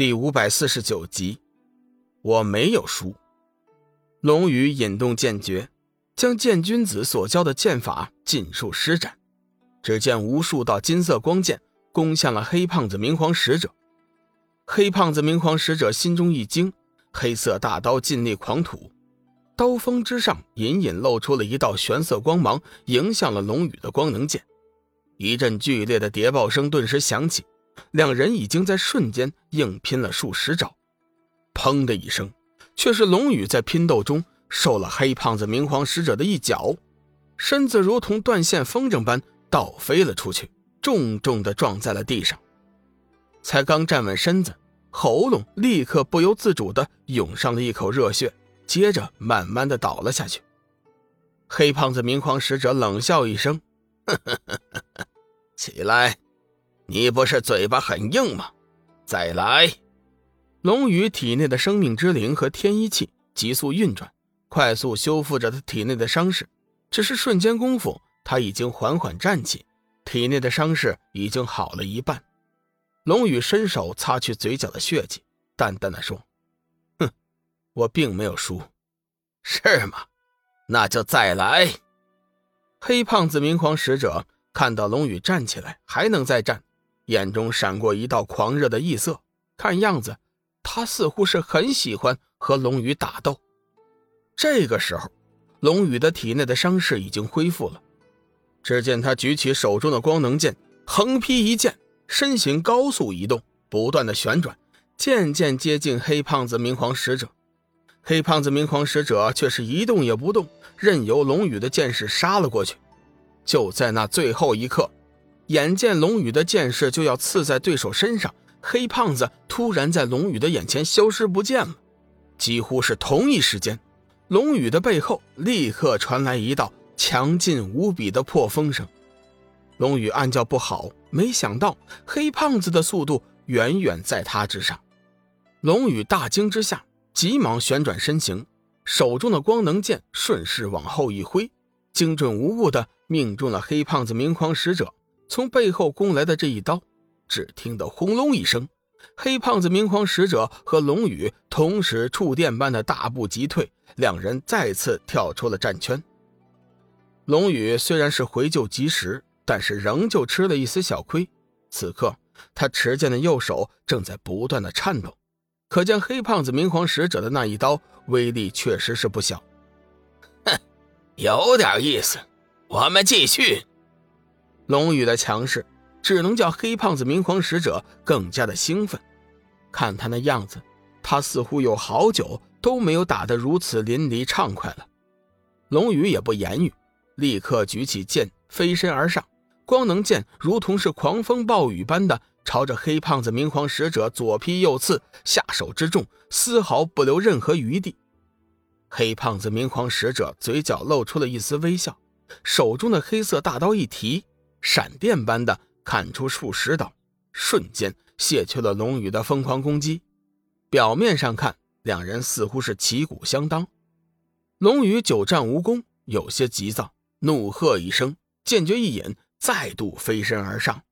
第五百四十九集，我没有输。龙宇引动剑诀，将剑君子所教的剑法尽数施展。只见无数道金色光剑攻向了黑胖子明皇使者。黑胖子明皇使者心中一惊，黑色大刀尽力狂吐，刀锋之上隐隐露出了一道玄色光芒，迎向了龙宇的光能剑。一阵剧烈的谍报声顿时响起。两人已经在瞬间硬拼了数十招，砰的一声，却是龙宇在拼斗中受了黑胖子明皇使者的一脚，身子如同断线风筝般倒飞了出去，重重的撞在了地上。才刚站稳身子，喉咙立刻不由自主的涌上了一口热血，接着慢慢的倒了下去。黑胖子明皇使者冷笑一声：“呵呵呵呵起来。”你不是嘴巴很硬吗？再来！龙宇体内的生命之灵和天一气急速运转，快速修复着他体内的伤势。只是瞬间功夫，他已经缓缓站起，体内的伤势已经好了一半。龙宇伸手擦去嘴角的血迹，淡淡的说：“哼，我并没有输，是吗？那就再来。”黑胖子明皇使者看到龙宇站起来，还能再站。眼中闪过一道狂热的异色，看样子他似乎是很喜欢和龙宇打斗。这个时候，龙宇的体内的伤势已经恢复了。只见他举起手中的光能剑，横劈一剑，身形高速移动，不断的旋转，渐渐接近黑胖子明皇使者。黑胖子明皇使者却是一动也不动，任由龙宇的剑士杀了过去。就在那最后一刻。眼见龙宇的剑势就要刺在对手身上，黑胖子突然在龙宇的眼前消失不见了。几乎是同一时间，龙宇的背后立刻传来一道强劲无比的破风声。龙宇暗叫不好，没想到黑胖子的速度远远在他之上。龙宇大惊之下，急忙旋转身形，手中的光能剑顺势往后一挥，精准无误地命中了黑胖子明皇使者。从背后攻来的这一刀，只听得轰隆一声，黑胖子明皇使者和龙宇同时触电般的大步急退，两人再次跳出了战圈。龙宇虽然是回救及时，但是仍旧吃了一丝小亏。此刻他持剑的右手正在不断的颤抖，可见黑胖子明皇使者的那一刀威力确实是不小。哼，有点意思，我们继续。龙宇的强势，只能叫黑胖子明皇使者更加的兴奋。看他那样子，他似乎有好久都没有打得如此淋漓畅快了。龙宇也不言语，立刻举起剑飞身而上，光能剑如同是狂风暴雨般的朝着黑胖子明皇使者左劈右刺，下手之重，丝毫不留任何余地。黑胖子明皇使者嘴角露出了一丝微笑，手中的黑色大刀一提。闪电般的砍出数十刀，瞬间卸去了龙宇的疯狂攻击。表面上看，两人似乎是旗鼓相当。龙宇久战无功，有些急躁，怒喝一声，剑诀一引，再度飞身而上。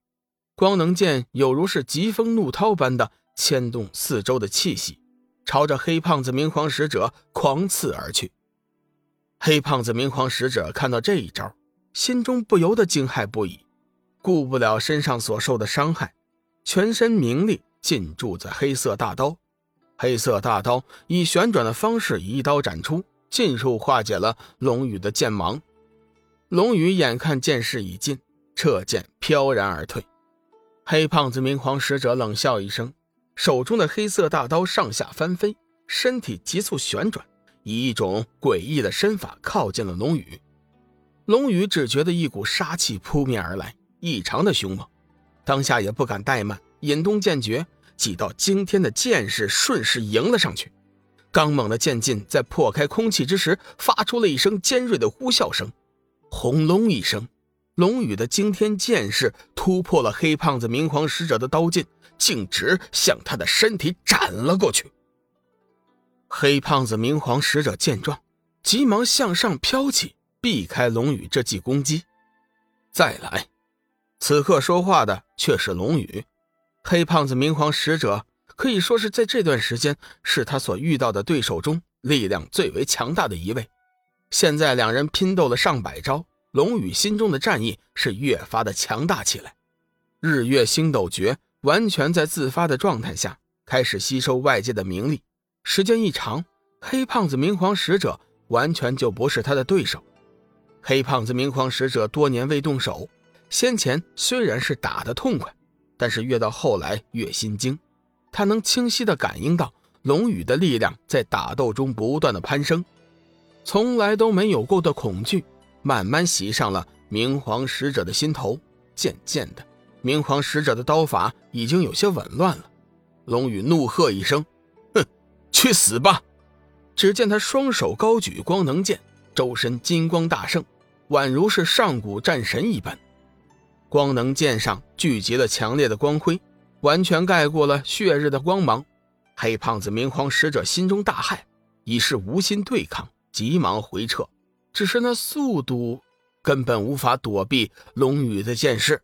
光能剑有如是疾风怒涛般的牵动四周的气息，朝着黑胖子明皇使者狂刺而去。黑胖子明皇使者看到这一招。心中不由得惊骇不已，顾不了身上所受的伤害，全身名力尽注在黑色大刀。黑色大刀以旋转的方式一刀斩出，尽数化解了龙宇的剑芒。龙宇眼看剑势已尽，撤剑飘然而退。黑胖子明皇使者冷笑一声，手中的黑色大刀上下翻飞，身体急速旋转，以一种诡异的身法靠近了龙宇。龙宇只觉得一股杀气扑面而来，异常的凶猛，当下也不敢怠慢，引动剑诀，几道惊天的剑势顺势迎了上去。刚猛的剑劲在破开空气之时，发出了一声尖锐的呼啸声，轰隆一声，龙宇的惊天剑势突破了黑胖子明皇使者的刀劲，径直向他的身体斩了过去。黑胖子明皇使者见状，急忙向上飘起。避开龙宇这记攻击，再来。此刻说话的却是龙宇。黑胖子明皇使者可以说是在这段时间是他所遇到的对手中力量最为强大的一位。现在两人拼斗了上百招，龙宇心中的战意是越发的强大起来。日月星斗诀完全在自发的状态下开始吸收外界的名利，时间一长，黑胖子明皇使者完全就不是他的对手。黑胖子明皇使者多年未动手，先前虽然是打得痛快，但是越到后来越心惊。他能清晰地感应到龙宇的力量在打斗中不断的攀升，从来都没有过的恐惧慢慢袭上了明皇使者的心头。渐渐的，明皇使者的刀法已经有些紊乱了。龙宇怒喝一声：“哼，去死吧！”只见他双手高举光能剑，周身金光大盛，宛如是上古战神一般。光能剑上聚集了强烈的光辉。完全盖过了血日的光芒，黑胖子明皇使者心中大骇，已是无心对抗，急忙回撤。只是那速度根本无法躲避龙宇的剑势。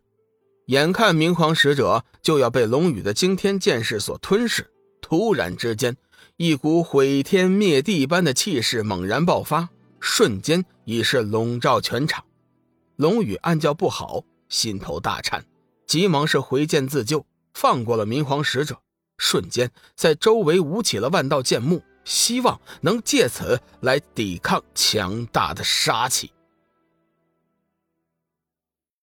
眼看明皇使者就要被龙宇的惊天剑势所吞噬，突然之间，一股毁天灭地般的气势猛然爆发，瞬间已是笼罩全场。龙宇暗叫不好，心头大颤，急忙是回剑自救。放过了明皇使者，瞬间在周围舞起了万道剑幕，希望能借此来抵抗强大的杀气。